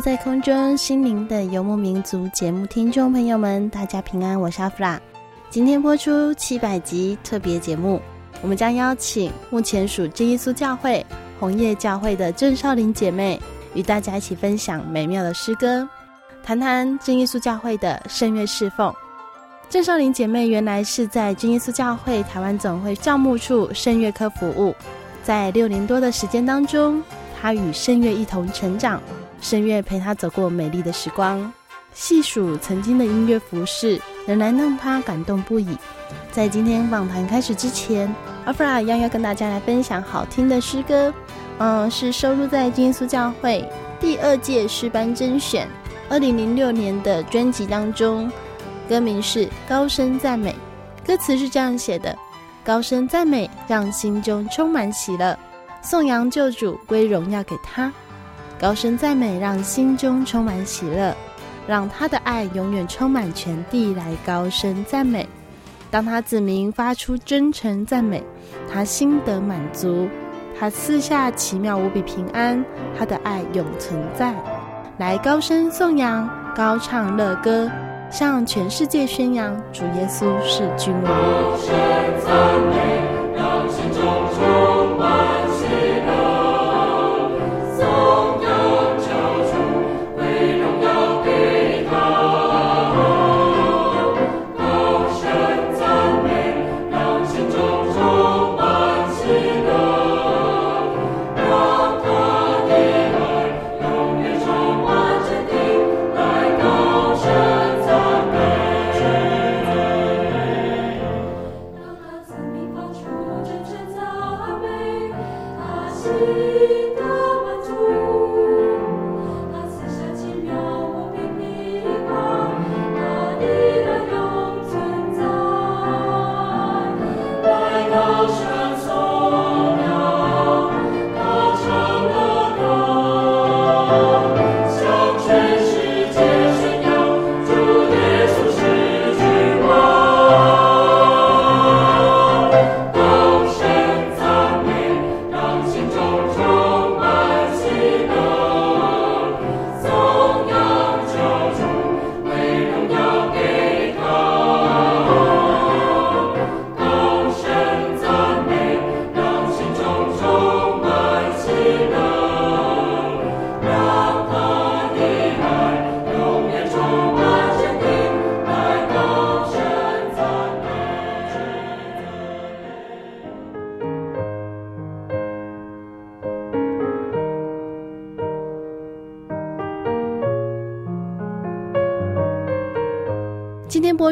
在空中心灵的游牧民族节目听众朋友们，大家平安，我是阿弗拉。今天播出七百集特别节目，我们将邀请目前属真耶稣教会红叶教会的郑少林姐妹，与大家一起分享美妙的诗歌，谈谈真耶稣教会的圣乐侍奉。郑少林姐妹原来是在真耶稣教会台湾总会教牧处圣乐科服务，在六年多的时间当中，她与圣乐一同成长。圣乐陪他走过美丽的时光，细数曾经的音乐服饰，仍然让他感动不已。在今天访谈开始之前，阿弗拉一样要跟大家来分享好听的诗歌，嗯，是收录在耶稣教会第二届诗班甄选二零零六年的专辑当中，歌名是《高声赞美》，歌词是这样写的：高声赞美，让心中充满喜乐，颂扬救主，归荣耀给他。高声赞美，让心中充满喜乐，让他的爱永远充满全地。来高声赞美，当他子民发出真诚赞美，他心得满足，他赐下奇妙无比平安，他的爱永存在。来高声颂扬，高唱乐歌，向全世界宣扬主耶稣是君王。高声赞美，让心中充满。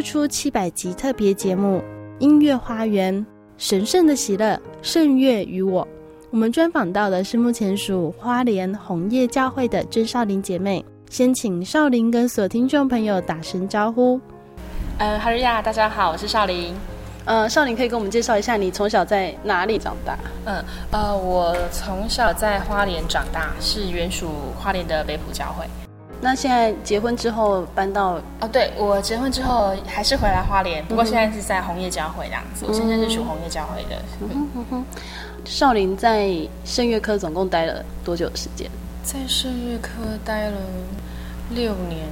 出七百集特别节目《音乐花园神圣的喜乐圣乐与我》，我们专访到的是目前属花莲红叶教会的郑少林姐妹。先请少林跟所有听众朋友打声招呼。呃，哈瑞亚，大家好，我是少林。呃，少林可以跟我们介绍一下你从小在哪里长大？嗯，呃，我从小在花莲长大，是原属花莲的北埔教会。那现在结婚之后搬到哦，对，我结婚之后还是回来花莲，不过现在是在红叶教会这样子。嗯、我现在是属红叶教会的。嗯。少林在圣乐科总共待了多久的时间？在圣乐科待了六年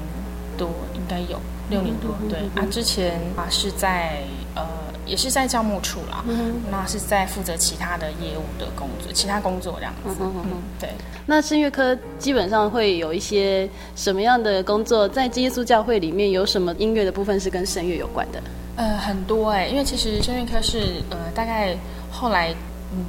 多，应该有六年多。嗯、对、嗯、啊，之前啊是在呃。也是在教务处啦，嗯、那是在负责其他的业务的工作，其他工作这样子。对。那声乐科基本上会有一些什么样的工作？在基督教会里面有什么音乐的部分是跟声乐有关的？呃，很多哎、欸，因为其实声乐科是呃大概后来。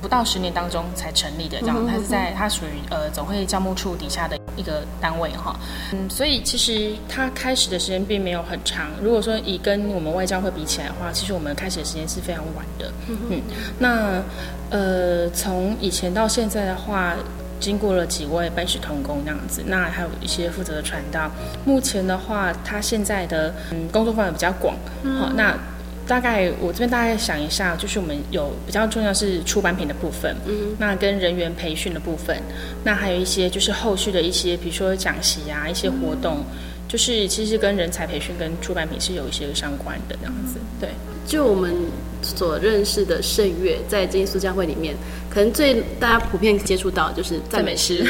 不到十年当中才成立的，这样，它是在它属于呃总会教务处底下的一个单位哈，嗯，所以其实它开始的时间并没有很长。如果说以跟我们外教会比起来的话，其实我们开始的时间是非常晚的，嗯，那呃从以前到现在的话，经过了几位班使同工那样子，那还有一些负责的传道。目前的话，他现在的嗯工作范围比较广，好，那。大概我这边大概想一下，就是我们有比较重要是出版品的部分，嗯，那跟人员培训的部分，那还有一些就是后续的一些，比如说讲习啊，一些活动，嗯、就是其实跟人才培训跟出版品是有一些相关的这样子，对。就我们所认识的圣乐，在真耶稣教会里面，可能最大家普遍接触到就是赞美诗，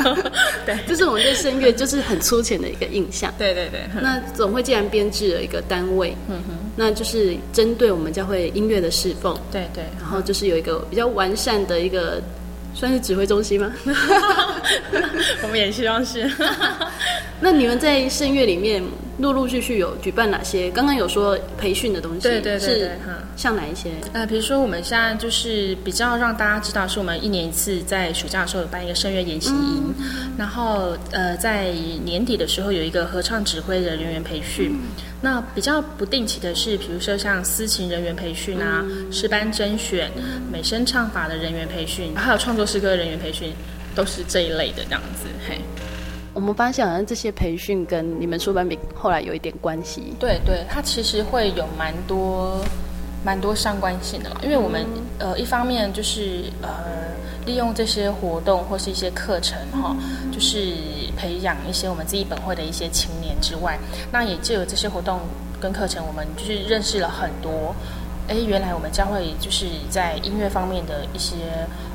对，就是我们对声乐就是很粗浅的一个印象。对对对。那总会既然编制了一个单位，嗯哼，那就是针对我们教会音乐的侍奉，对对，然后就是有一个比较完善的一个。算是指挥中心吗？我们也希望是。那你们在圣乐里面陆陆续续有举办哪些？刚刚有说培训的东西，对对对对，像哪一些？呃，比如说我们现在就是比较让大家知道，是我们一年一次在暑假的时候有办一个声乐研习营，嗯、然后呃在年底的时候有一个合唱指挥的人员培训。嗯那比较不定期的是，比如说像司琴人员培训啊，诗、嗯、班甄选、嗯、美声唱法的人员培训，还有创作诗歌的人员培训，都是这一类的这样子。嘿，我们发现好像这些培训跟你们出版品后来有一点关系。对对，它其实会有蛮多蛮多相关性的，因为我们、嗯、呃一方面就是呃。利用这些活动或是一些课程，哈，就是培养一些我们自己本会的一些青年之外，那也就有这些活动跟课程，我们就是认识了很多，哎，原来我们教会就是在音乐方面的一些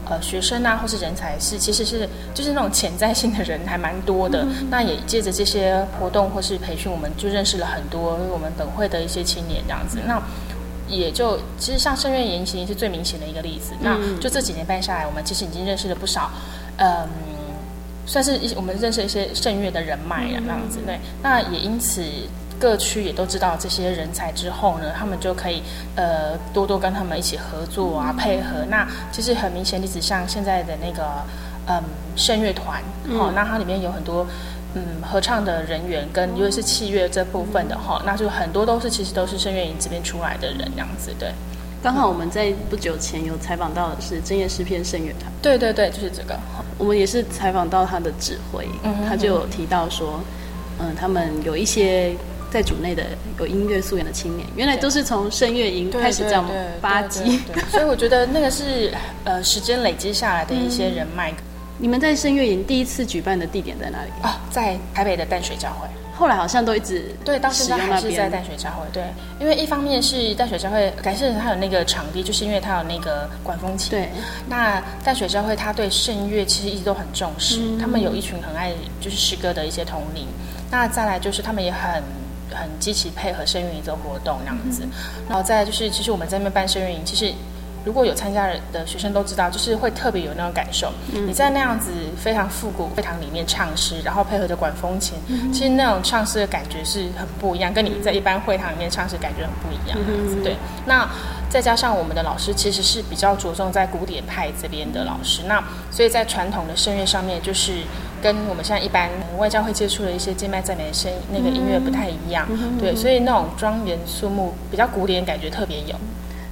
呃学生啊，或是人才是其实是就是那种潜在性的人还蛮多的。那也借着这些活动或是培训，我们就认识了很多我们本会的一些青年这样子。那也就其实像圣月言行是最明显的一个例子。嗯、那就这几年办下来，我们其实已经认识了不少，嗯，算是一我们认识一些圣乐的人脉啊，那样子对。那也因此各区也都知道这些人才之后呢，他们就可以呃多多跟他们一起合作啊，配合。那其实很明显例子，像现在的那个嗯圣乐团，哦，那它里面有很多。嗯，合唱的人员跟因为是器乐这部分的哈，那就很多都是其实都是声乐营这边出来的人这样子，对。刚好我们在不久前有采访到的是真耶诗篇圣乐团，对对对，就是这个。我们也是采访到他的指挥，嗯、哼哼他就有提到说，嗯，他们有一些在组内的有音乐素养的青年，原来都是从声乐营开始这样发迹，所以我觉得那个是呃时间累积下来的一些人脉。嗯你们在声乐营第一次举办的地点在哪里？哦，在台北的淡水教会。后来好像都一直对，到现在还是在淡水教会。对，因为一方面是淡水教会，感谢他有那个场地，就是因为他有那个管风琴。对，那淡水教会他对圣乐其实一直都很重视，嗯、他们有一群很爱就是诗歌的一些同龄。那再来就是他们也很很积极配合圣乐营的活动那样子。嗯、然后再就是，其实我们在那边办圣乐营，其实。如果有参加的学生都知道，就是会特别有那种感受。嗯、你在那样子非常复古会堂里面唱诗，然后配合着管风琴，嗯、其实那种唱诗的感觉是很不一样，跟你在一般会堂里面唱诗感觉很不一样。嗯、对，那再加上我们的老师其实是比较着重在古典派这边的老师，那所以在传统的声乐上面，就是跟我们现在一般外教会接触的一些敬拜赞美的声音那个音乐不太一样。嗯、对，所以那种庄严肃穆、比较古典感觉特别有。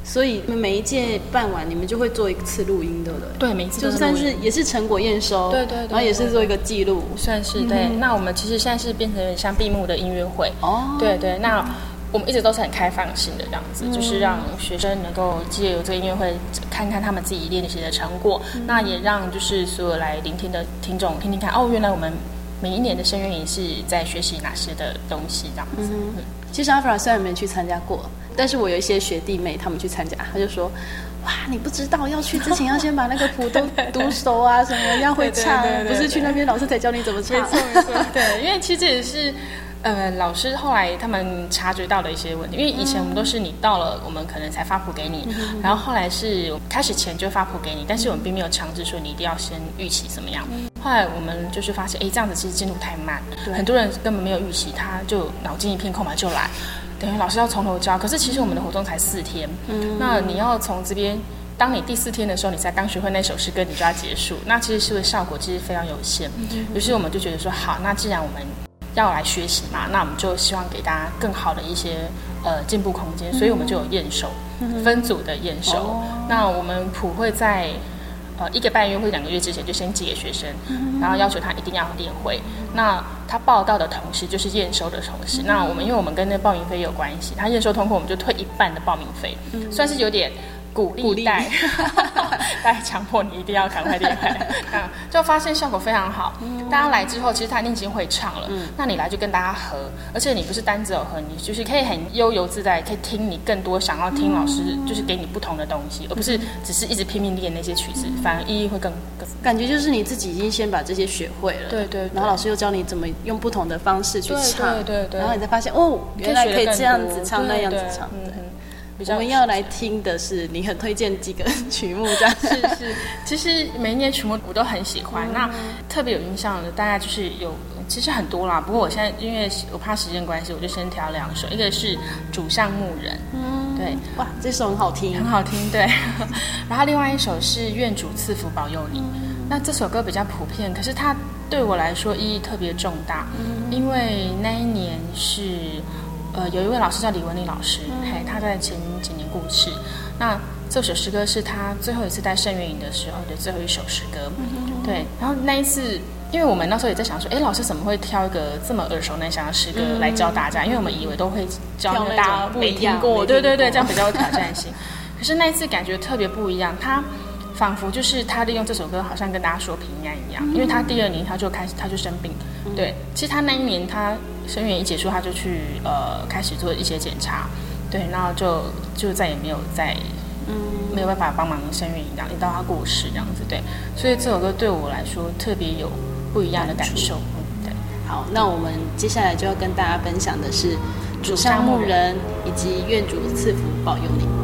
所以你们每一届办完，你们就会做一次录音，对不对？对，每一次就算是也是成果验收，对对对，然后也是做一个记录，算是对。那我们其实现在是变成像闭幕的音乐会哦，对对。那我们一直都是很开放性的这样子，就是让学生能够借由这个音乐会看看他们自己练习的成果，那也让就是所有来聆听的听众听听看，哦，原来我们每一年的声乐营是在学习哪些的东西这样子。其实阿弗拉虽然没去参加过，但是我有一些学弟妹他们去参加，他就说。哇，你不知道要去之前要先把那个谱都 读熟啊，什么要会唱，不是去那边老师才教你怎么唱。没错没错，对，因为其实也是，呃，老师后来他们察觉到的一些问题，因为以前我们都是你到了，我们可能才发谱给你，嗯、然后后来是开始前就发谱给你，但是我们并没有强制说你一定要先预习怎么样。后来我们就是发现，哎，这样子其实进度太慢，很多人根本没有预习，他就脑筋一片空白就来。等于老师要从头教，可是其实我们的活动才四天，嗯，那你要从这边，当你第四天的时候，你才刚学会那首诗歌，你就要结束，那其实是不是效果其实非常有限。于是我们就觉得说，好，那既然我们要来学习嘛，那我们就希望给大家更好的一些呃进步空间，所以我们就有验收，分组的验收。那我们普会在。呃，一个半月或两个月之前就先寄给学生，然后要求他一定要练会。那他报到的同时就是验收的同时。那我们因为我们跟那报名费有关系，他验收通过我们就退一半的报名费，算是有点。鼓励带，带强迫你一定要赶快练。会，啊，就发现效果非常好。大家来之后，其实他已经会唱了。嗯，那你来就跟大家合，而且你不是单只有合，你就是可以很悠游自在，可以听你更多想要听老师就是给你不同的东西，而不是只是一直拼命练那些曲子，反而意义会更更。感觉就是你自己已经先把这些学会了，对对，然后老师又教你怎么用不同的方式去唱，对对对，然后你才发现哦，原来可以这样子唱，那样子唱，嗯。我们要来听的是你很推荐几个曲目，这样 是是。其实每一年曲目我都很喜欢，嗯、那特别有印象的大概就是有，其实很多啦。不过我现在因为我怕时间关系，我就先挑两首。一个是《主上牧人》，嗯，对，哇，这首很好听，很好听，对。然后另外一首是《愿主赐福保佑你》，嗯，那这首歌比较普遍，可是它对我来说意义特别重大，嗯，因为那一年是。呃，有一位老师叫李文丽老师，嘿，他在前几年过世。那这首诗歌是他最后一次带圣乐营的时候的最后一首诗歌，对。然后那一次，因为我们那时候也在想说，哎，老师怎么会挑一个这么耳熟能详的诗歌来教大家？因为我们以为都会教大家没听过，对对对，这样比较有挑战 性。可是那一次感觉特别不一样，他仿佛就是他利用这首歌，好像跟大家说平安一样。因为他第二年他就开始他就生病，对。其实他那一年他。声乐一结束，他就去呃开始做一些检查，对，然后就就再也没有再嗯。没有办法帮忙生源一样，一直到他过世这样子，对，所以这首歌对我来说特别有不一样的感受，嗯，对。好，那我们接下来就要跟大家分享的是主上牧人。以及愿主赐福保佑你。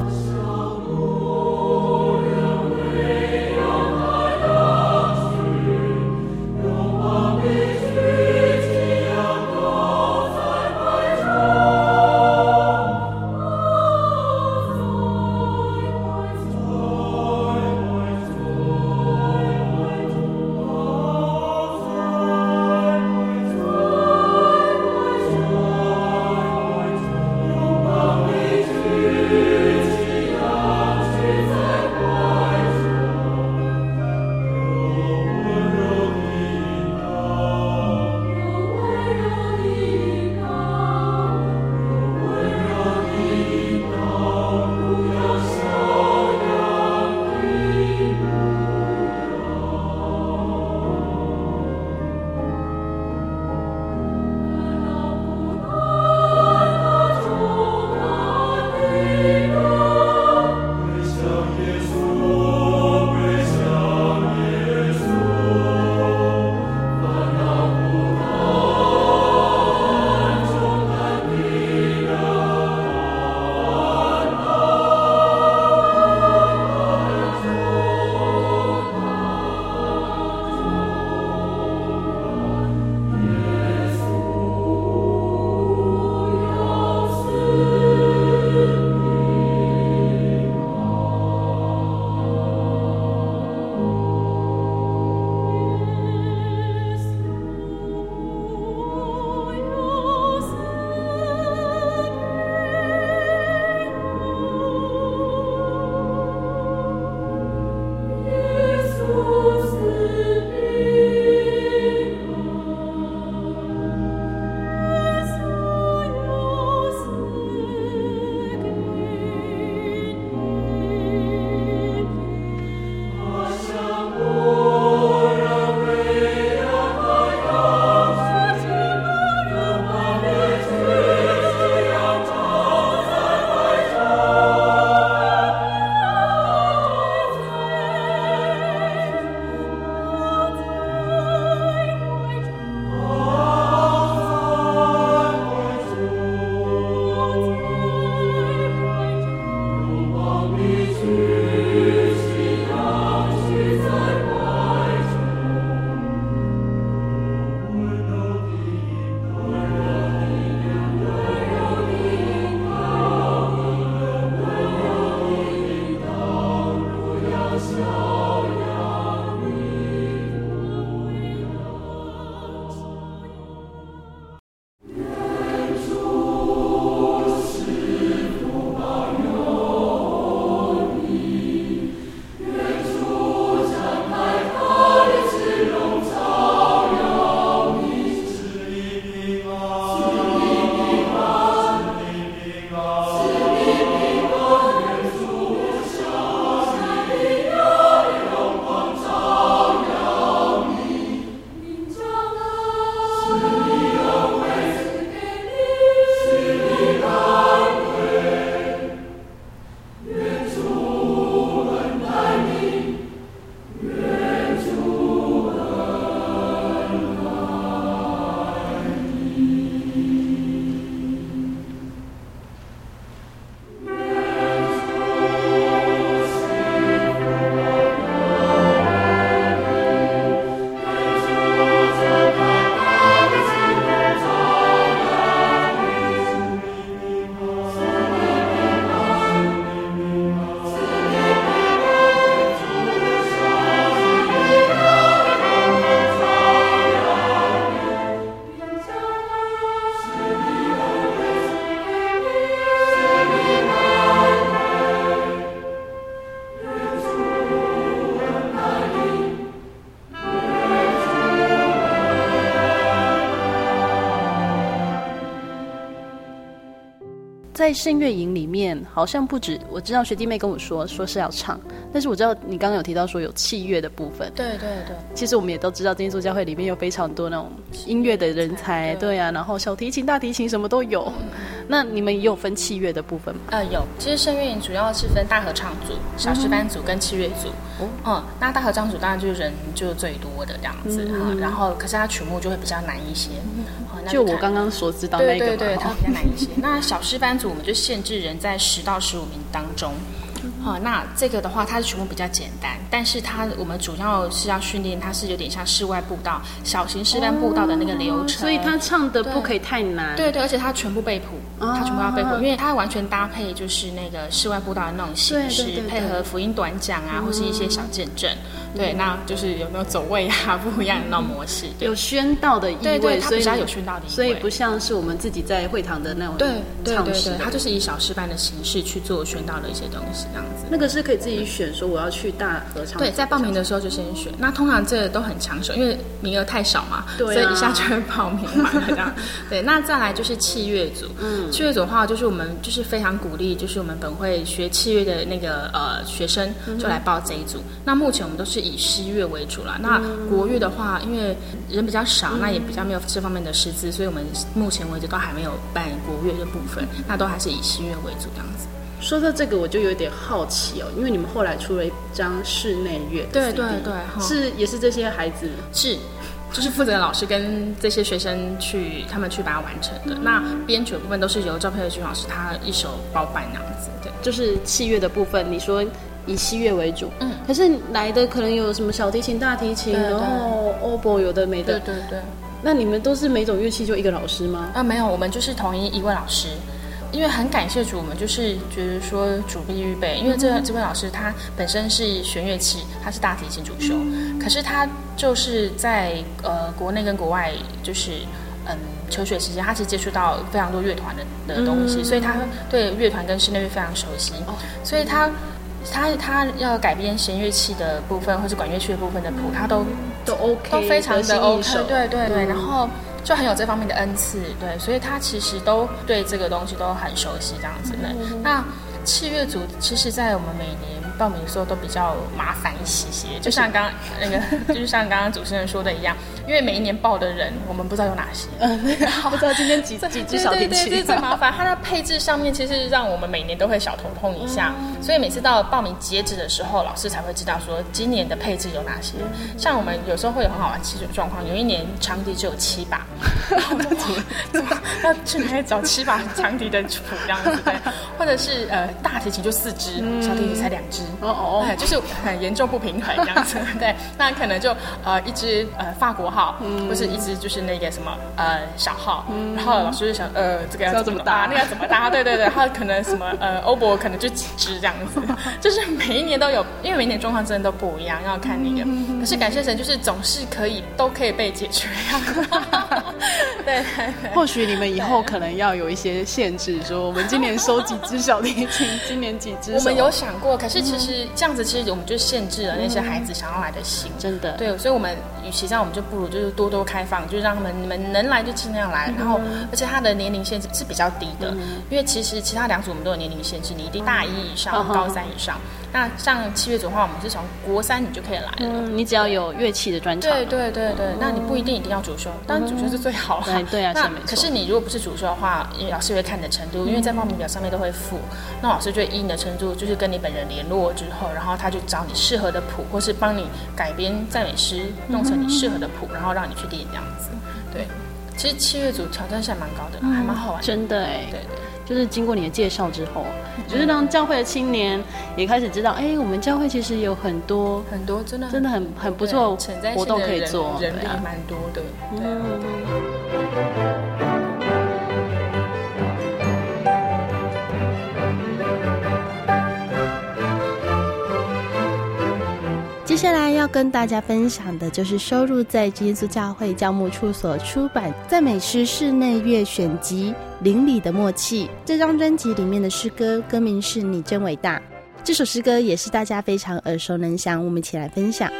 在声乐营里面，好像不止我知道学弟妹跟我说说是要唱，但是我知道你刚刚有提到说有器乐的部分。对对对，其实我们也都知道，真耶稣教会里面有非常多那种音乐的人才，对呀、啊，然后小提琴、大提琴什么都有。嗯、那你们也有分器乐的部分吗？呃，有。其实圣乐营主要是分大合唱组、小诗班组跟器乐组。嗯，嗯，那大合唱组当然就是人就最多的这样子，嗯、然后可是它曲目就会比较难一些。嗯就我刚刚所知道那个，对对对，它比较难一些。那小师班组我们就限制人在十到十五名当中。好，那这个的话，它是全部比较简单，但是它我们主要是要训练，它是有点像室外步道、小型示范步道的那个流程，所以它唱的不可以太难。对对，而且它全部背谱，它全部要背谱，因为它完全搭配就是那个室外步道的那种形式，配合福音短讲啊，或是一些小见证。对，那就是有没有走位啊，不一样的那种模式，有宣道的意味，对，它比较有宣道的意味，所以不像是我们自己在会堂的那种对对对对，它就是以小示范的形式去做宣道的一些东西，这样子。那个是可以自己选，说我要去大合唱。对，在报名的时候就先选。那通常这都很抢手，因为名额太少嘛，对所以一下就会报名嘛，这样。对，那再来就是器乐组。嗯，器乐组的话，就是我们就是非常鼓励，就是我们本会学器乐的那个呃学生就来报这一组。那目前我们都是以西乐为主了。那国乐的话，因为人比较少，那也比较没有这方面的师资，所以我们目前为止都还没有办国乐的部分，那都还是以西乐为主这样子。说到这个，我就有点好奇哦，因为你们后来出了一张室内乐对对对，是也是这些孩子是，就是负责的老师跟这些学生去，他们去把它完成的。那编曲的部分都是由赵佩的君老师他一手包办那样子，对，就是器乐的部分，你说以器乐为主，嗯，可是来的可能有什么小提琴、大提琴，然后 oboe 有的没的，对对对。那你们都是每种乐器就一个老师吗？啊，没有，我们就是统一一位老师。因为很感谢主，我们就是觉得说主必预备，因为这这位老师他本身是弦乐器，他是大提琴主修，可是他就是在呃国内跟国外就是嗯求学期间，他其实接触到非常多乐团的的东西，所以他对乐团跟室内乐非常熟悉，所以他他他要改编弦乐器的部分或是管乐器的部分的谱，他都都 OK，都非常的 OK，对对对，然后。就很有这方面的恩赐，对，所以他其实都对这个东西都很熟悉，这样子的。那器乐组其实，在我们每年。报名的时候都比较麻烦一些些，就像刚刚那个，就是像刚刚主持人说的一样，因为每一年报的人我们不知道有哪些，嗯，然后不知道今天几 几只小提琴，对对对，最麻烦。它的配置上面其实让我们每年都会小头痛一下，所以每次到报名截止的时候，老师才会知道说今年的配置有哪些。像我们有时候会有很好玩七种状况，有一年长笛只有七把，然后怎么要去哪里找七把长笛的谱这样子对，或者是呃大提琴就四只，小提琴才两支。哦哦，对，就是很严重不平衡这样子，对，那可能就呃一支呃法国号，嗯，或是一支就是那个什么呃小号，嗯，然后老师就想呃这个要怎么搭，那个要怎么搭，对对对，他可能什么呃欧博可能就几支这样子，就是每一年都有，因为每一年状况真的都不一样，要看那个，可是感谢神就是总是可以都可以被解决呀，对，或许你们以后可能要有一些限制，说我们今年收几只小提琴，今年几支，我们有想过，可是其实。这样子，其实我们就限制了那些孩子想要来的心，真的。对，所以，我们与其这样，我们就不如就是多多开放，就是让他们你们能来就尽量来。然后，而且他的年龄限制是比较低的，因为其实其他两组我们都有年龄限制，你一定大一以上，高三以上。那像七乐组的话，我们是从国三你就可以来了，你只要有乐器的专长。对对对对，那你不一定一定要主修，当然主修是最好的。对啊，那可是你如果不是主修的话，老师会看你的程度，因为在报名表上面都会附，那老师就会依你的程度，就是跟你本人联络之后，然后他就找你适合的谱，或是帮你改编赞美诗，弄成你适合的谱，然后让你去练这样子。对，其实七乐组挑战性还蛮高的，还蛮好玩。真的哎，对对。就是经过你的介绍之后，就是让教会的青年也开始知道，哎，我们教会其实有很多很多真的真的很很不错活动可以做，人力蛮多的。嗯。下来要跟大家分享的就是收入在基督教会教牧处所出版赞美诗室内乐选集《邻里的默契》这张专辑里面的诗歌，歌名是你真伟大。这首诗歌也是大家非常耳熟能详，我们一起来分享。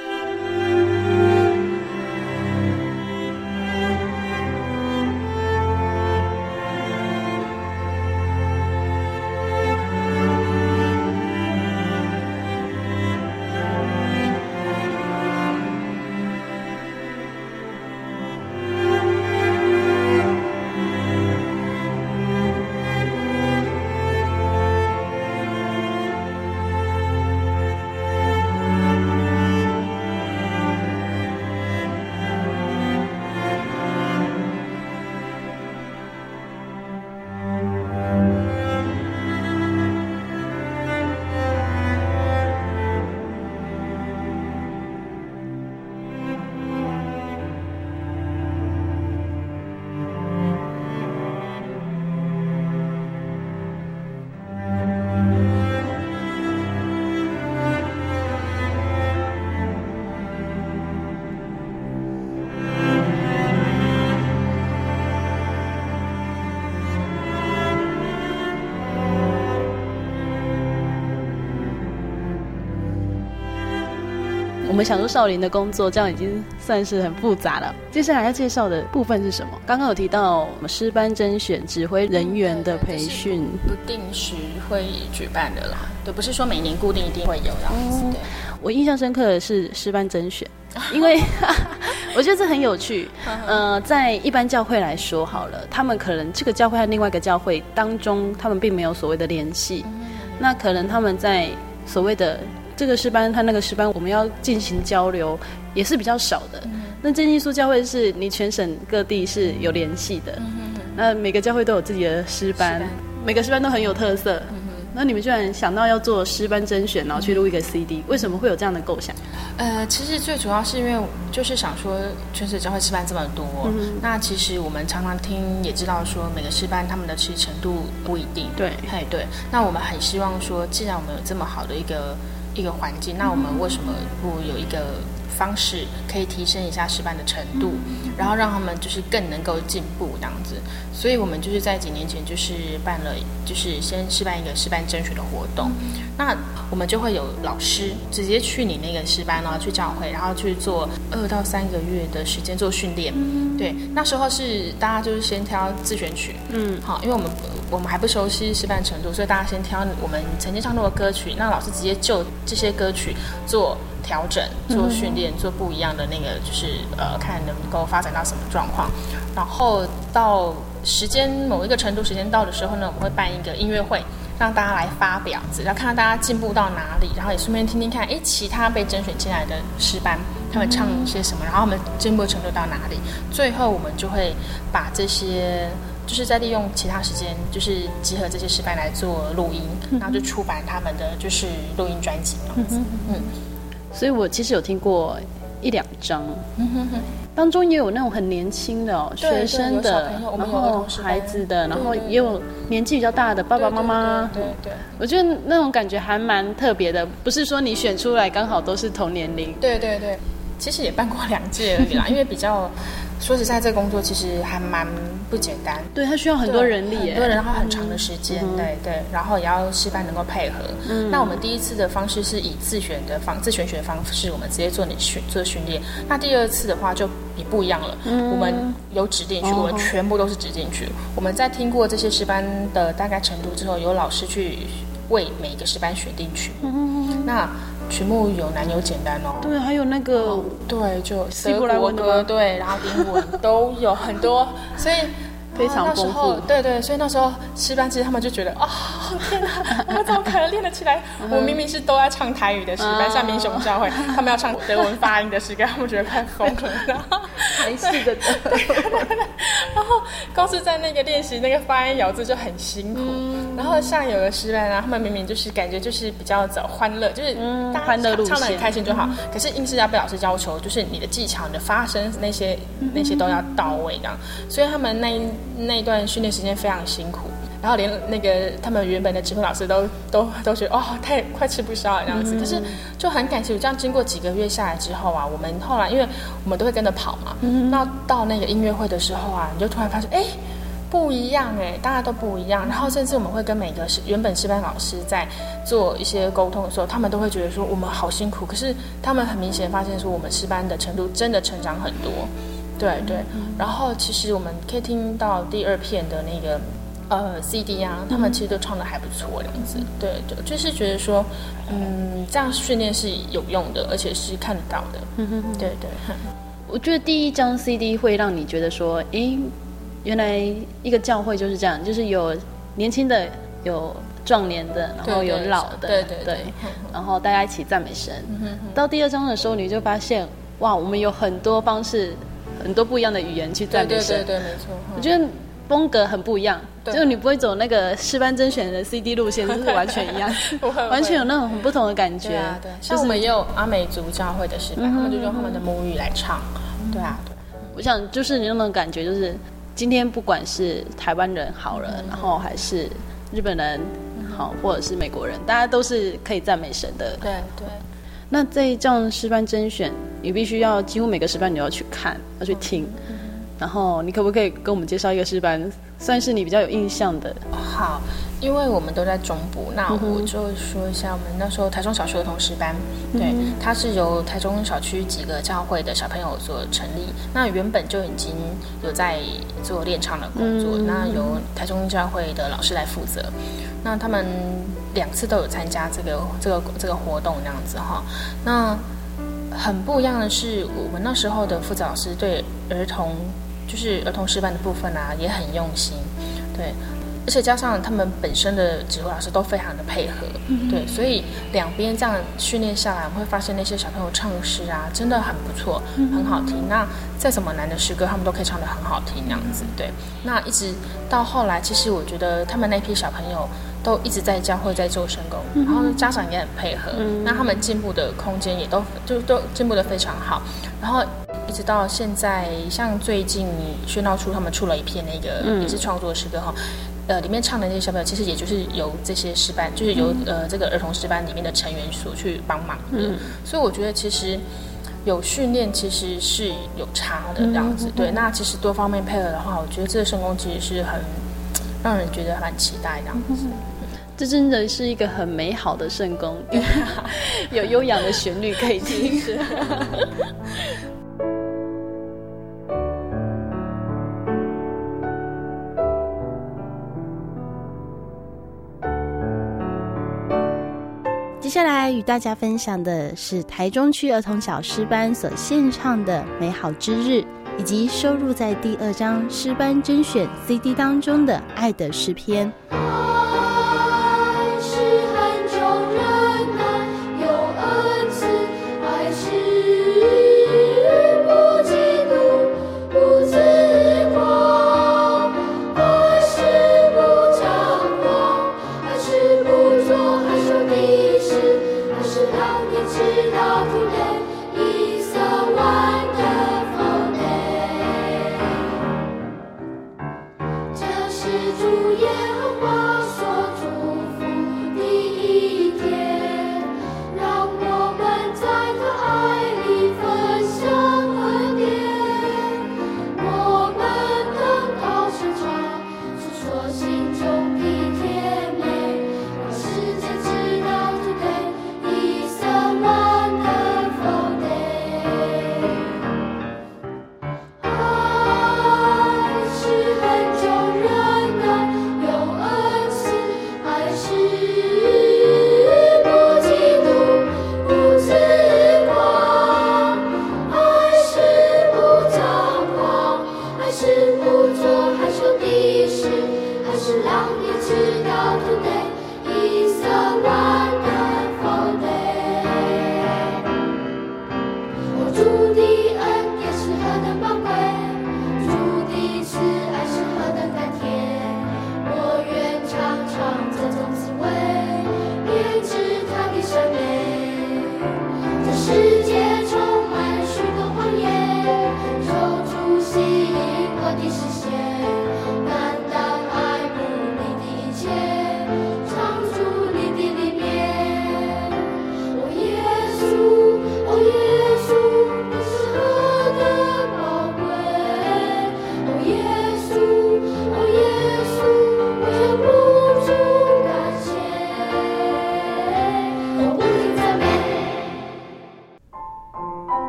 们想说少林的工作，这样已经算是很复杂了。接下来要介绍的部分是什么？刚刚有提到我们师班甄选指挥人员的培训，不定时会举办的啦。对，不是说每年固定一定会有的。嗯，对。我印象深刻的是师班甄选，因为 我觉得这很有趣。呃，在一般教会来说，好了，他们可能这个教会和另外一个教会当中，他们并没有所谓的联系。那可能他们在所谓的这个师班，他那个师班，我们要进行交流，也是比较少的。那真艺术教会是你全省各地是有联系的。那每个教会都有自己的师班，每个师班都很有特色。那你们居然想到要做师班甄选，然后去录一个 CD，为什么会有这样的构想？呃，其实最主要是因为就是想说，全省教会师班这么多，嗯、那其实我们常常听也知道说，每个师班他们的持程度不一定。对，哎，对。那我们很希望说，既然我们有这么好的一个一个环境，那我们为什么不有一个？方式可以提升一下师班的程度，然后让他们就是更能够进步这样子。所以我们就是在几年前就是办了，就是先试办一个师班甄选的活动。那我们就会有老师直接去你那个师班呢，去教会，然后去做二到三个月的时间做训练。对，那时候是大家就是先挑自选曲，嗯，好，因为我们我们还不熟悉师班程度，所以大家先挑我们曾经唱过的歌曲，那老师直接就这些歌曲做。调整做训练，做不一样的那个，就是呃，看能够发展到什么状况。然后到时间某一个程度，时间到的时候呢，我们会办一个音乐会，让大家来发表，只要看看大家进步到哪里，然后也顺便听听看，哎，其他被甄选进来的师班他们唱一些什么，然后他们进步程度到哪里。最后我们就会把这些，就是在利用其他时间，就是集合这些失败来做录音，然后就出版他们的就是录音专辑。嗯嗯。所以我其实有听过一两张，当中也有那种很年轻的哦，学生的，然后孩子的，然后也有年纪比较大的爸爸妈妈。对对，我觉得那种感觉还蛮特别的，不是说你选出来刚好都是同年龄。对对对，其实也办过两届而已啦，因为比较。说实在，这个工作其实还蛮不简单。对，它需要很多人力，很多人，然后很长的时间。嗯、对对，然后也要师班能够配合。嗯，那我们第一次的方式是以自选的方自选选的方式，我们直接做你训做训练。那第二次的话就也不一样了。嗯，我们有指定去，我们全部都是指定去。哦、我们在听过这些师班的大概程度之后，有老师去为每一个师班选定曲。嗯，那。曲目有难有简单哦，对，还有那个、哦、对，就希伯来文歌，对，然后英文都有很多，所以。非常丰富，对对，所以那时候师班其实他们就觉得啊、哦，天哪，我们怎么可能练得起来？我明明是都在唱台语的师班，像民雄教会，他们要唱德文发音的诗歌，他们觉得快疯了。台式的 德文，然后光是在那个练习那个发音咬字就很辛苦。然后像有的师班啊，他们明明就是感觉就是比较走欢乐，就是大家唱得很开心就好。可是硬是要被老师要求，就是你的技巧、你的发声那些那些都要到位这样。所以他们那一。那段训练时间非常辛苦，然后连那个他们原本的指挥老师都都都觉得哦，太快吃不消了这样子。嗯、可是就很感谢，这样经过几个月下来之后啊，我们后来因为我们都会跟着跑嘛，嗯、那到那个音乐会的时候啊，你就突然发现哎，不一样哎，大家都不一样。然后甚至我们会跟每个师原本师班老师在做一些沟通的时候，他们都会觉得说我们好辛苦，可是他们很明显发现说我们师班的程度真的成长很多。对对，然后其实我们可以听到第二片的那个呃 CD 啊，他们其实都唱的还不错，这样子。对对，就是觉得说，嗯，这样训练是有用的，而且是看得到的。嗯哼哼，对对。我觉得第一张 CD 会让你觉得说，诶，原来一个教会就是这样，就是有年轻的，有壮年的，然后有老的，对对对，然后大家一起赞美神。到第二张的时候，你就发现，哇，我们有很多方式。很多不一样的语言去赞美神，对对对，没错。我觉得风格很不一样，就你不会走那个师班甄选的 CD 路线，就是完全一样，完全有那种很不同的感觉。对啊，对。像我们也有阿美族教会的师班，他们就用他们的母语来唱。对啊，对。我想就是你那种感觉，就是今天不管是台湾人好了，然后还是日本人好，或者是美国人，大家都是可以赞美神的。对对。那这一张师班甄选，你必须要几乎每个师班你都要去看，要去听。然后你可不可以跟我们介绍一个师班算是你比较有印象的？好。因为我们都在中部，那我就说一下，我们那时候台中小学儿童诗班，对，它是由台中小区几个教会的小朋友所成立。那原本就已经有在做练唱的工作，那由台中教会的老师来负责。那他们两次都有参加这个这个这个活动，那样子哈。那很不一样的是，我们那时候的负责老师对儿童，就是儿童师班的部分啊，也很用心，对。而且加上他们本身的指挥老师都非常的配合，嗯、对，所以两边这样训练下来，我们会发现那些小朋友唱诗啊，真的很不错，很好听。那再怎么难的诗歌，他们都可以唱得很好听，那样子。对，那一直到后来，其实我觉得他们那批小朋友都一直在教会在做圣工，然后家长也很配合，嗯、那他们进步的空间也都就都进步得非常好，然后。一直到现在，像最近宣闹出他们出了一篇那个也是创作诗歌哈，嗯、呃，里面唱的那些小朋友，其实也就是由这些诗班，就是由、嗯、呃这个儿童诗班里面的成员所去帮忙的。嗯、所以我觉得其实有训练其实是有差的这样子。嗯、对，那其实多方面配合的话，我觉得这个圣工其实是很让人觉得蛮期待这样子。嗯、这真的是一个很美好的圣工，有悠扬的旋律可以听。接下来与大家分享的是台中区儿童小诗班所献唱的《美好之日》，以及收录在第二张诗班甄选 CD 当中的《爱的诗篇》。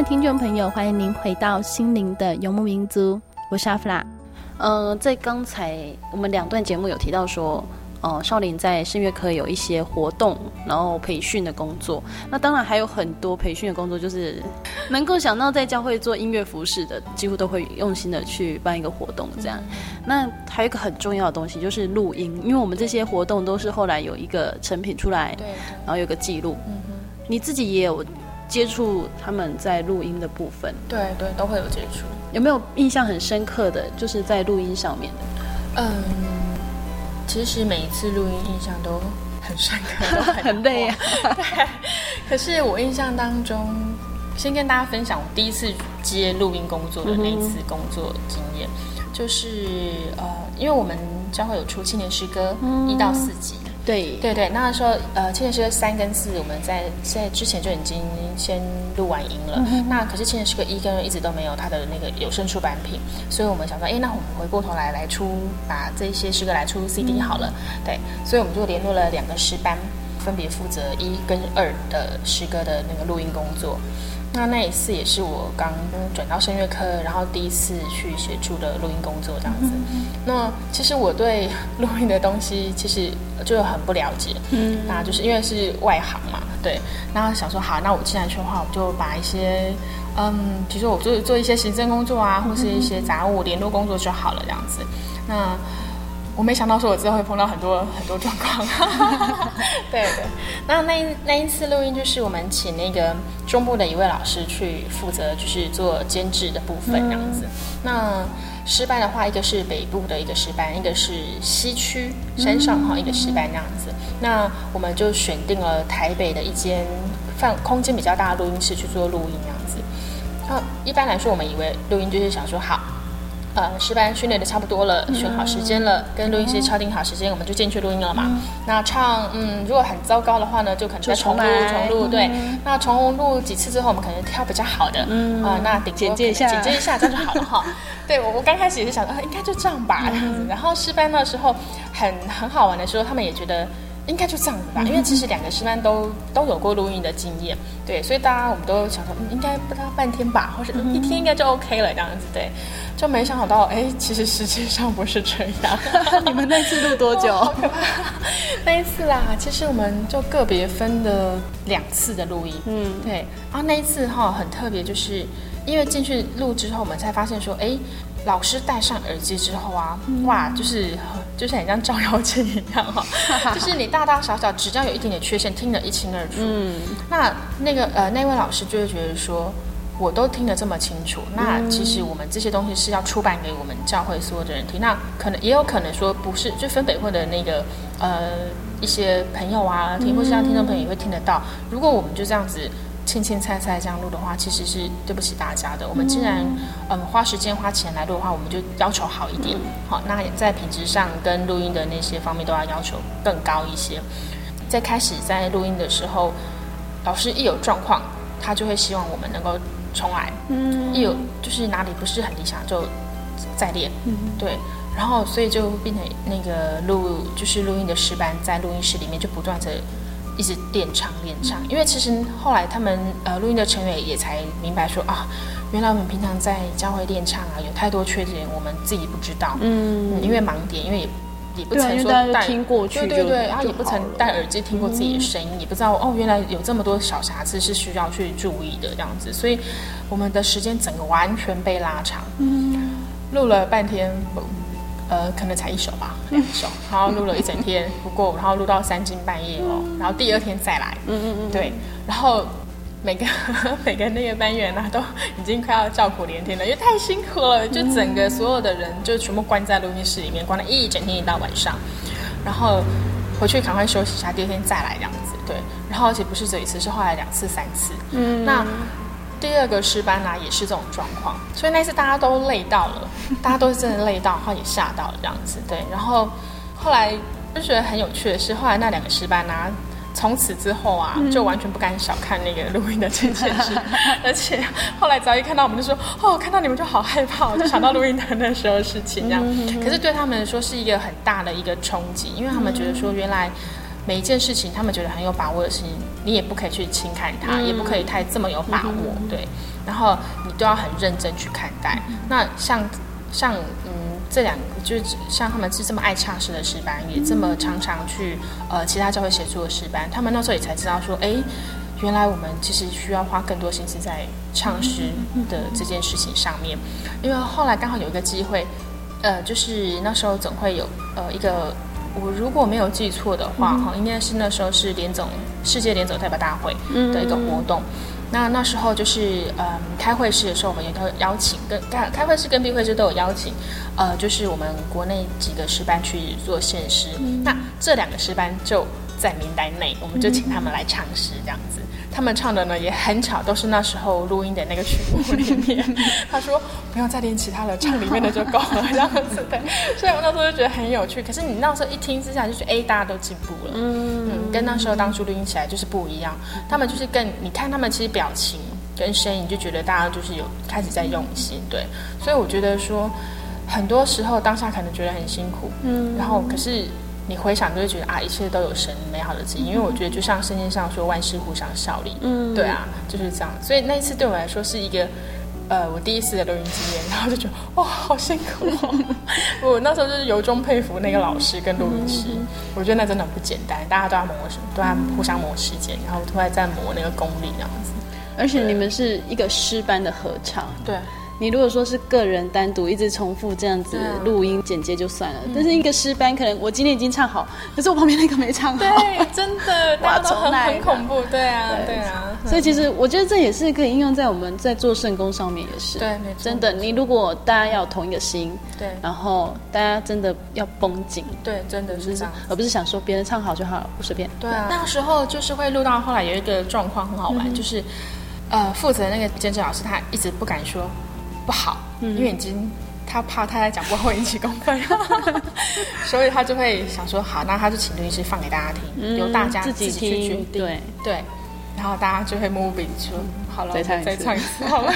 爱的听众朋友，欢迎您回到心灵的游牧民族，我是阿弗拉。呃，在刚才我们两段节目有提到说，呃，少林在圣乐科有一些活动，然后培训的工作。那当然还有很多培训的工作，就是 能够想到在教会做音乐服饰的，几乎都会用心的去办一个活动这样。那还有一个很重要的东西就是录音，因为我们这些活动都是后来有一个成品出来，对，然后有个记录。嗯哼，你自己也有。接触他们在录音的部分，对对，都会有接触。有没有印象很深刻的就是在录音上面的？嗯，其实每一次录音印象都很深刻，都很，很累啊。对，可是我印象当中，先跟大家分享我第一次接录音工作的那一次工作经验，嗯、就是呃，因为我们将会有出青年诗歌一到四集。嗯对。对对，那时候呃，青年诗歌三跟四，我们在在之前就已经先录完音了。嗯、那可是青年诗歌一跟一直都没有它的那个有声出版品，所以我们想说，哎，那我们回过头来来出，把这些诗歌来出 CD 好了。嗯、对，所以我们就联络了两个诗班，分别负责一跟二的诗歌的那个录音工作。那那一次也是我刚转到声乐科，然后第一次去协助的录音工作这样子。嗯、那其实我对录音的东西其实就很不了解，嗯，那就是因为是外行嘛，对。然后想说好，那我既然去的话，我就把一些嗯，比如说我做做一些行政工作啊，或是一些杂务联络工作就好了这样子。那我没想到说，我之后会碰到很多 很多状况。对对，那那一那一次录音，就是我们请那个中部的一位老师去负责，就是做监制的部分这样子。嗯、那失败的话，一个是北部的一个诗班，一个是西区山上哈一个诗班那样子。那我们就选定了台北的一间放空间比较大的录音室去做录音这样子。那一般来说，我们以为录音就是想说好。呃，诗班训练的差不多了，选好时间了，跟录音师敲定好时间，我们就进去录音了嘛。嗯、那唱，嗯，如果很糟糕的话呢，就可能再重录，重录。对，嗯、那重录几次之后，我们可能挑比较好的，嗯，啊、呃，那顶简介一下，简介一下，这样就好了哈。对，我我刚开始也是想说，啊，应该就这样吧，这样子。然后诗班那时候很很好玩的时候，他们也觉得。应该就这样子吧，因为其实两个师班都都有过录音的经验，对，所以大家我们都想说，嗯，应该不到半天吧，或者一天应该就 OK 了这样子，对，就没想到，哎，其实实际上不是这样。你们那次录多久？好可怕！那一次啦，其实我们就个别分了两次的录音，嗯，对，然后那一次哈很特别，就是因为进去录之后，我们才发现说，哎。老师戴上耳机之后啊，嗯、哇，就是就是很像照妖镜一样哈，就是你大大小小只要有一点点缺陷，听得一清二楚。嗯，那那个呃那位老师就会觉得说，我都听得这么清楚，那其实我们这些东西是要出版给我们教会所有的人听，那可能也有可能说不是，就分北会的那个呃一些朋友啊，听或是让听众朋友也会听得到。如果我们就这样子。青青菜菜这样录的话，其实是对不起大家的。我们既然嗯花时间花钱来录的话，我们就要求好一点。好，那在品质上跟录音的那些方面都要要求更高一些。在开始在录音的时候，老师一有状况，他就会希望我们能够重来。嗯，一有就是哪里不是很理想，就再练。嗯，对。然后所以就变成那个录就是录音的师班在录音室里面就不断的一直练唱练唱，因为其实后来他们呃录音的成员也才明白说啊，原来我们平常在教会练唱啊有太多缺点我们自己不知道，嗯，嗯，因为盲点，因为也也不曾说带听过去，对对对，然后也不曾戴耳机听过自己的声音，嗯、也不知道哦原来有这么多小瑕疵是需要去注意的这样子，所以我们的时间整个完全被拉长，嗯，录了半天。呃，可能才一首吧，两首，然后录了一整天，不过然后录到三更半夜哦，然后第二天再来，嗯嗯嗯，对，然后每个 每个那个班员呢、啊，都已经快要叫苦连天了，因为太辛苦了，就整个所有的人就全部关在录音室里面，关了一整天一到晚上，然后回去赶快休息一下，第二天再来这样子，对，然后而且不是这一次，是后来两次三次，嗯，那。第二个失班呢、啊，也是这种状况，所以那次大家都累到了，大家都是真的累到，然后也吓到了这样子，对。然后后来就觉得很有趣的是，后来那两个失班呢、啊，从此之后啊，就完全不敢小看那个录音的这件事，而且后来只要一看到我们就说，哦，看到你们就好害怕，我就想到录音的那时候的事情这样。可是对他们来说是一个很大的一个冲击，因为他们觉得说原来。每一件事情，他们觉得很有把握的事情，你也不可以去轻看它，嗯、也不可以太这么有把握，嗯、对。然后你都要很认真去看待。嗯、那像像嗯这两个，就是像他们是这么爱唱诗的诗班，也这么常常去呃其他教会协助的诗班，他们那时候也才知道说，哎，原来我们其实需要花更多心思在唱诗的这件事情上面。因为后来刚好有一个机会，呃，就是那时候总会有呃一个。我如果没有记错的话，哈、嗯，应该是那时候是联总世界联总代表大会的一个活动。嗯、那那时候就是嗯，开会式的时候，我们也都邀请跟开开会式跟闭会式都有邀请，呃，就是我们国内几个师班去做献诗。嗯、那这两个师班就在名单内，我们就请他们来唱诗这样子。他们唱的呢也很巧，都是那时候录音的那个曲目里面。他说不要再练其他的，唱里面的 就够了，这样子对。所以我那时候就觉得很有趣。可是你那时候一听之下，就觉得哎，大家都进步了，嗯，嗯，跟那时候当初录音起来就是不一样。他们就是更，你看他们其实表情跟声音，就觉得大家就是有开始在用心，对。所以我觉得说，很多时候当下可能觉得很辛苦，嗯，然后可是。你回想就会觉得啊，一切都有神美好的旨意，因为我觉得就像圣经上说，万事互相效力。嗯，对啊，就是这样。所以那一次对我来说是一个，呃，我第一次的录音经验，然后就觉得哇，好辛苦哦。我那时候就是由衷佩服那个老师跟录音师，嗯、我觉得那真的很不简单，大家都要磨什么，都要互相磨时间，然后都在在磨那个功力这样子。而且你们是一个诗班的合唱，对。你如果说是个人单独一直重复这样子录音剪接就算了，啊、但是一个诗班可能我今天已经唱好，可是我旁边那个没唱好，对，真的，大家都很很恐怖，对啊，对，对啊。所以其实我觉得这也是可以应用在我们在做圣工上面也是，对，没错。真的，你如果大家要同一个心，对，然后大家真的要绷紧，对，真的是这样，而不是想说别人唱好就好了，不随便。对啊，那个时候就是会录到后来有一个状况很好玩，嗯、就是呃负责那个监制老师他一直不敢说。不好，嗯、因为已经他怕他在讲不会引起公愤，所以他就会想说好，那他就请录音师放给大家听，嗯、由大家自己去决定。对对，然后大家就会摸摸鼻子说、嗯、好了，再唱再唱一次好了。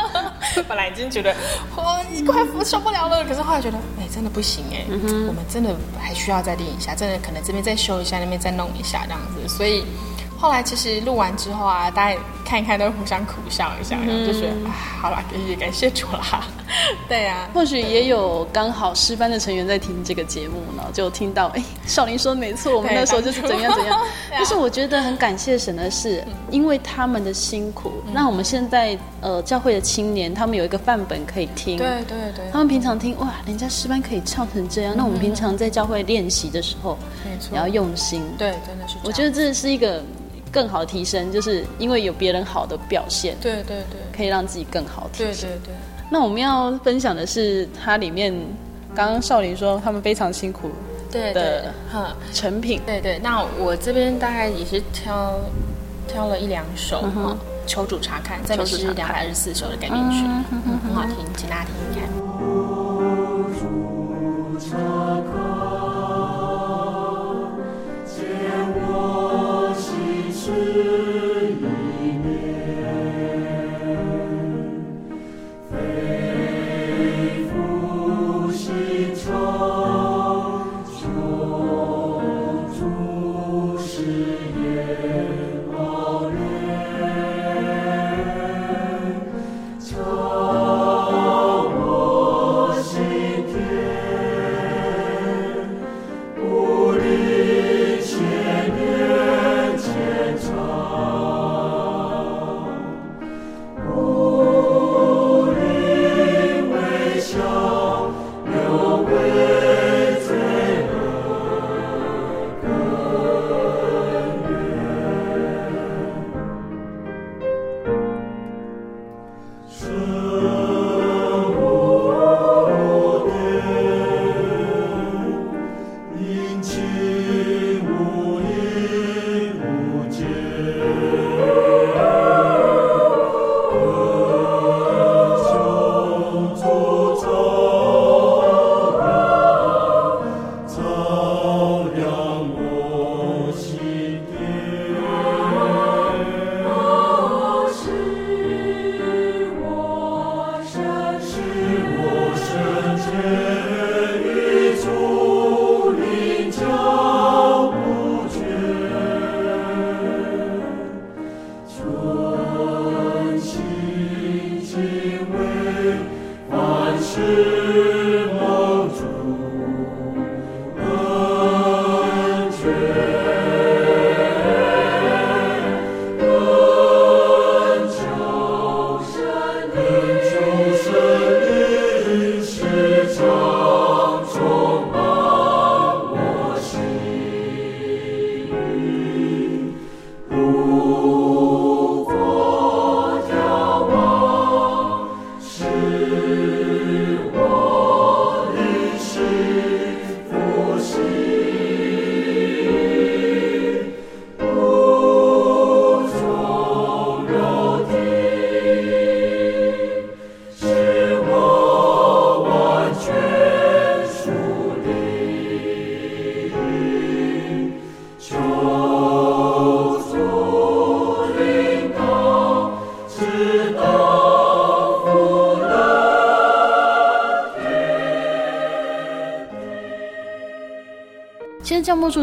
本来已经觉得哇，快受不了了，可是后来觉得哎，真的不行哎，嗯、我们真的还需要再练一下，真的可能这边再修一下，那边再弄一下这样子，所以。后来其实录完之后啊，大家看一看都互相苦笑一下，然后就觉得啊，好了，也感谢主啦。对、啊，或许也有刚好诗班的成员在听这个节目呢，就听到哎，少林说没错，我们那时候就是怎样怎样。但是我觉得很感谢神的是，因为他们的辛苦，那我们现在呃教会的青年，他们有一个范本可以听。对对对。他们平常听哇，人家诗班可以唱成这样，那我们平常在教会练习的时候，没错，也要用心。对，真的是。我觉得这是一个。更好提升，就是因为有别人好的表现，对对对，可以让自己更好提升。对对对。那我们要分享的是，它里面刚刚少林说他们非常辛苦的哈成品。对对。那我这边大概也是挑挑了一两首哈，求主查看，这里是两百二十四首的改编曲，很好听，请大家听听看。是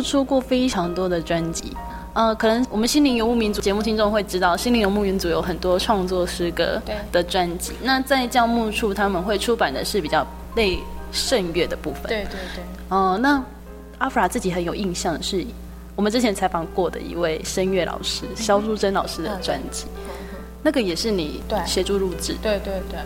出过非常多的专辑，呃，可能我们心灵游牧民族节目听众会知道，心灵游牧民族有很多创作诗歌的专辑。那在教牧处他们会出版的是比较类圣乐的部分。对对对。哦、呃，那阿弗拉自己很有印象的是，我们之前采访过的一位声乐老师肖淑珍老师的专辑，那个也是你协助录制。对对对。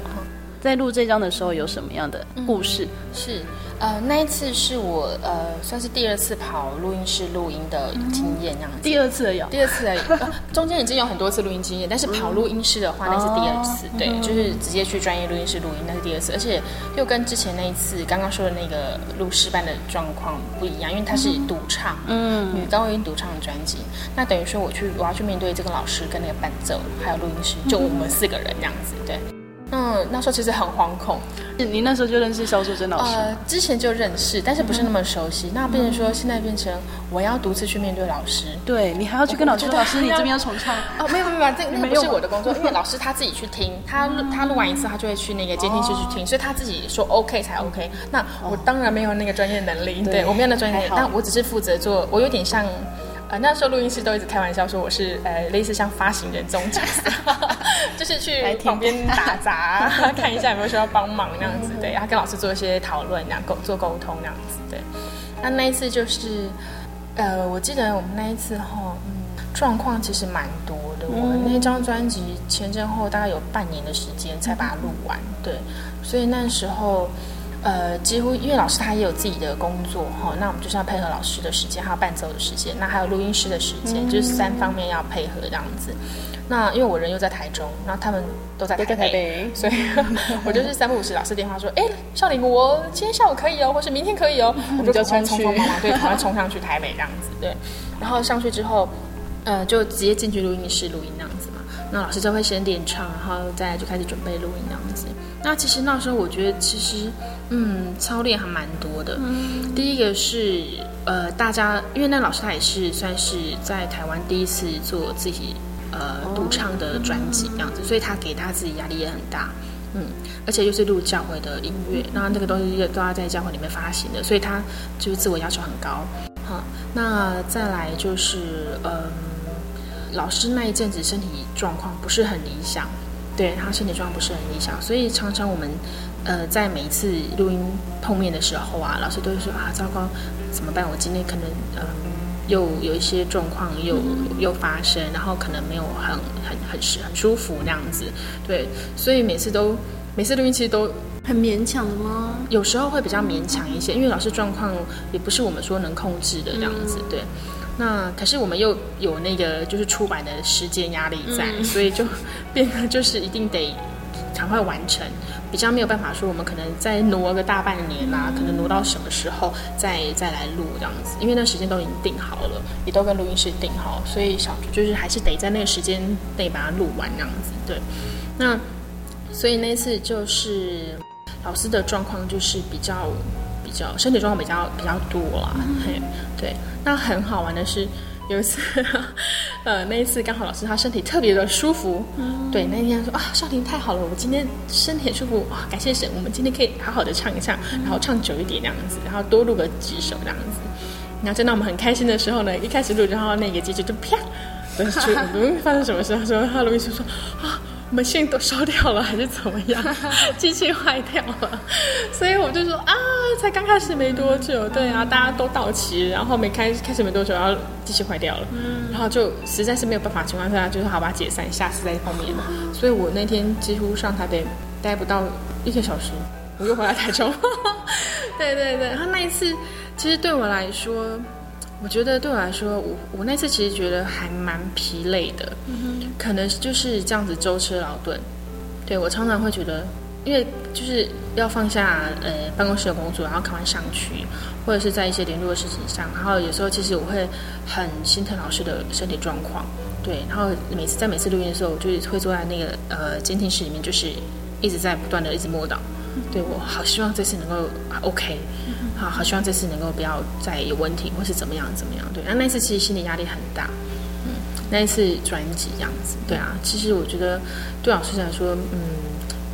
在录这张的时候有什么样的故事？嗯、是，呃，那一次是我呃算是第二次跑录音室录音的经验，这样子。第二次而已。第二次而已。呃、中间已经有很多次录音经验，但是跑录音室的话，那是第二次。哦、对，就是直接去专业录音室录音，那是第二次，而且又跟之前那一次刚刚说的那个录师班的状况不一样，因为它是独唱，嗯，女高音独唱的专辑。那等于说我去我要去面对这个老师跟那个伴奏，还有录音师，就我们四个人这样子，对。嗯，那时候其实很惶恐。你那时候就认识肖淑珍老师？呃，之前就认识，但是不是那么熟悉。嗯、那变成说，现在变成我要独自去面对老师。对，你还要去跟老师说，老师你这边要重唱。哦，没有没有，这那不是我的工作，因为老师他自己去听，他他录完一次，他就会去那个监听室去听，哦、所以他自己说 OK 才 OK。那我当然没有那个专业能力，对，对我没有那专业能力，但我只是负责做，我有点像。呃，那时候录音师都一直开玩笑说我是呃类似像发行人这种角色，就是去旁边打杂，看一下有没有需要帮忙那样子，对，然后跟老师做一些讨论，然后沟做沟通那样子，对。那那一次就是，呃，我记得我们那一次哈，嗯，状况其实蛮多的。我们那张专辑前前后后大概有半年的时间才把它录完，对，所以那时候。呃，几乎因为老师他也有自己的工作哈，那我们就是要配合老师的时间，还有伴奏的时间，那还有录音师的时间，嗯、就是三方面要配合这样子。那因为我人又在台中，然后他们都在台北，台北 所以我就是三不五时老师电话说，哎，少林，我今天下午可以哦，或是明天可以哦，我就赶快匆匆忙忙，对，赶快 冲上去台北这样子，对。然后上去之后，呃，就直接进去录音室录音这样子嘛。那老师就会先练唱，然后再就开始准备录音这样子。那其实那时候我觉得，其实嗯，操练还蛮多的。嗯，第一个是呃，大家因为那老师他也是算是在台湾第一次做自己呃独唱的专辑这样子，所以他给他自己压力也很大。嗯，而且又是录教会的音乐，那那个东西都要在教会里面发行的，所以他就是自我要求很高。好，那再来就是嗯，老师那一阵子身体状况不是很理想。对，他身体状况不是很理想，所以常常我们，呃，在每一次录音碰面的时候啊，老师都会说啊，糟糕，怎么办？我今天可能呃，又有一些状况又又发生，然后可能没有很很很舒很舒服那样子。对，所以每次都每次录音其实都很勉强的吗？有时候会比较勉强一些，因为老师状况也不是我们说能控制的这样子，对。那可是我们又有那个就是出版的时间压力在，嗯、所以就变得就是一定得赶快完成，比较没有办法说我们可能再挪个大半年啦、可能挪到什么时候再再来录这样子，因为那时间都已经定好了，也都跟录音师定好，所以小就是还是得在那个时间内把它录完这样子。对，那所以那次就是老师的状况就是比较。比较身体状况比较比较多啦，嗯、嘿，对。那很好玩的是，有一次，呃，那一次刚好老师他身体特别的舒服，嗯、对，那天说啊，少婷太好了，我今天身体很舒服，哇，感谢神，我们今天可以好好的唱一唱，嗯、然后唱久一点这样子，然后多录个几首这样子。然后在那我们很开心的时候呢，一开始录，然后那个机器就啪 发生什么事？他说他录音师说啊。我们线都烧掉了，还是怎么样？机器坏掉了，所以我就说啊，才刚开始没多久，对啊，大家都到齐，然后没开开始没多久，然后机器坏掉了，嗯，然后就实在是没有办法情况下，就是好吧，解散，下次再碰面。所以我那天几乎上台北待不到一个小时，我又回来台中。对对对，然后那一次其实对我来说。我觉得对我来说，我我那次其实觉得还蛮疲累的，可能就是这样子舟车劳顿。对，我常常会觉得，因为就是要放下呃办公室的工作，然后赶快上去，或者是在一些联络的事情上，然后有时候其实我会很心疼老师的身体状况，对，然后每次在每次录音的时候，我就会坐在那个呃监听室里面，就是一直在不断的一直默祷，对，我好希望这次能够 OK。好好希望这次能够不要再有问题，或是怎么样怎么样。对，那那次其实心理压力很大，嗯，那一次专辑这样子，对啊，其实我觉得对老师来说，嗯，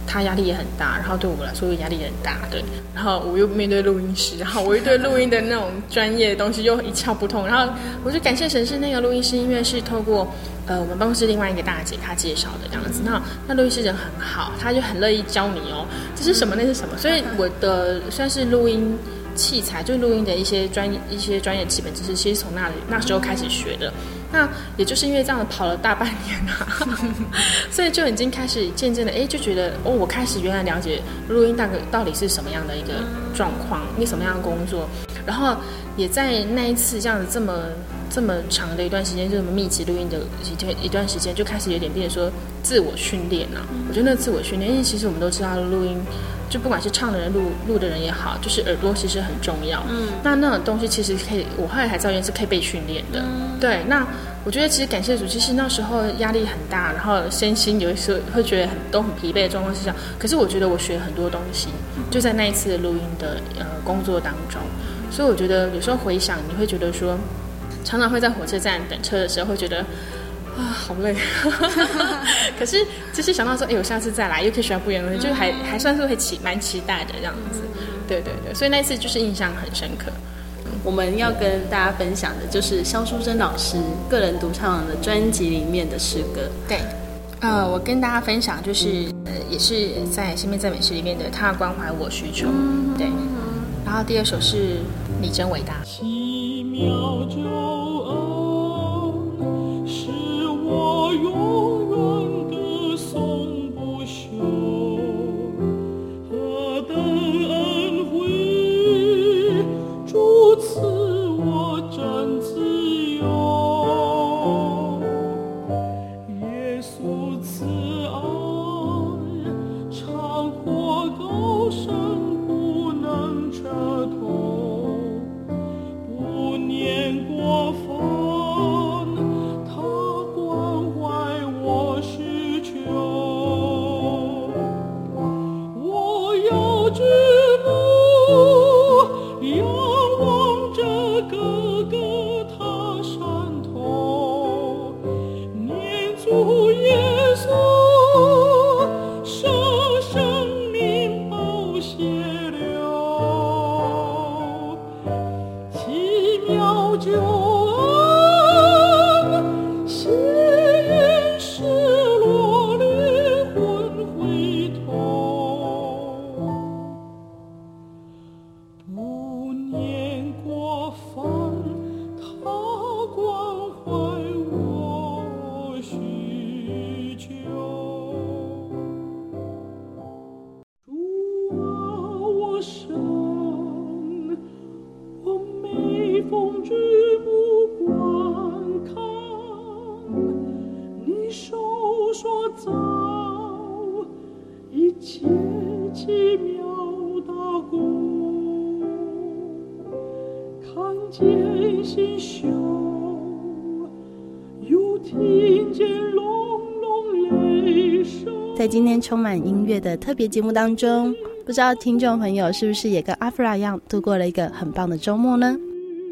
他压力也很大，然后对我们来说压力也很大，对。然后我又面对录音师，然后我又对录音的那种专业的东西又一窍不通。然后我就感谢神是那个录音师，因为是透过呃我们办公室另外一个大姐她介绍的这样子。那那录音师人很好，他就很乐意教你哦，这是什么那是什么。所以我的算是录音。器材就录音的一些专、一些专业基本知识，其实从那里那时候开始学的。那也就是因为这样子跑了大半年啊，所以就已经开始渐渐的哎，就觉得哦，我开始原来了解录音大概到底是什么样的一个状况，因为什么样的工作。然后也在那一次这样子这么这么长的一段时间，就这么密集录音的一段一段时间，就开始有点变成说自我训练了。我觉得那自我训练，因为其实我们都知道录音。就不管是唱的人录录的人也好，就是耳朵其实很重要。嗯，那那种东西其实可以，我后来才知道是可以被训练的。嗯，对。那我觉得其实感谢主，其实那时候压力很大，然后身心有时候会觉得很都很疲惫的状况之下，可是我觉得我学很多东西，就在那一次录音的呃工作当中。所以我觉得有时候回想，你会觉得说，常常会在火车站等车的时候，会觉得。啊，好累！可是就是想到说，哎，我下次再来又可以学到不一样的东西，就还还算是会期蛮期待的这样子。对对对，所以那次就是印象很深刻。我们要跟大家分享的就是萧淑珍老师个人独唱的专辑里面的诗歌。对，呃，我跟大家分享就是呃，也是在《新编赞美诗》里面的《他关怀我需求》。对，然后第二首是《你真伟大》。奇妙在今天充满音乐的特别节目当中，不知道听众朋友是不是也跟阿弗拉一样度过了一个很棒的周末呢？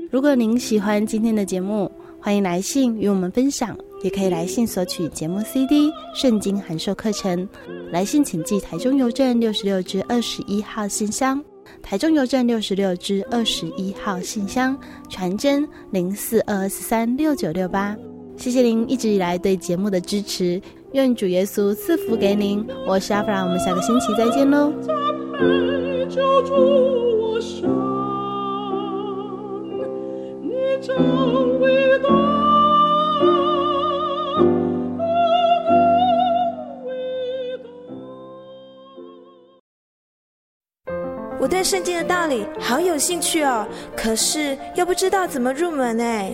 如果您喜欢今天的节目，欢迎来信与我们分享，也可以来信索取节目 CD、圣经函授课程。来信请寄台中邮政六十六至二十一号信箱，台中邮政六十六至二十一号信箱，传真零四二二四三六九六八。谢谢您一直以来对节目的支持，愿主耶稣赐福给您。我是阿弗拉，我们下个星期再见喽。我对圣经的道理好有兴趣哦，可是又不知道怎么入门哎。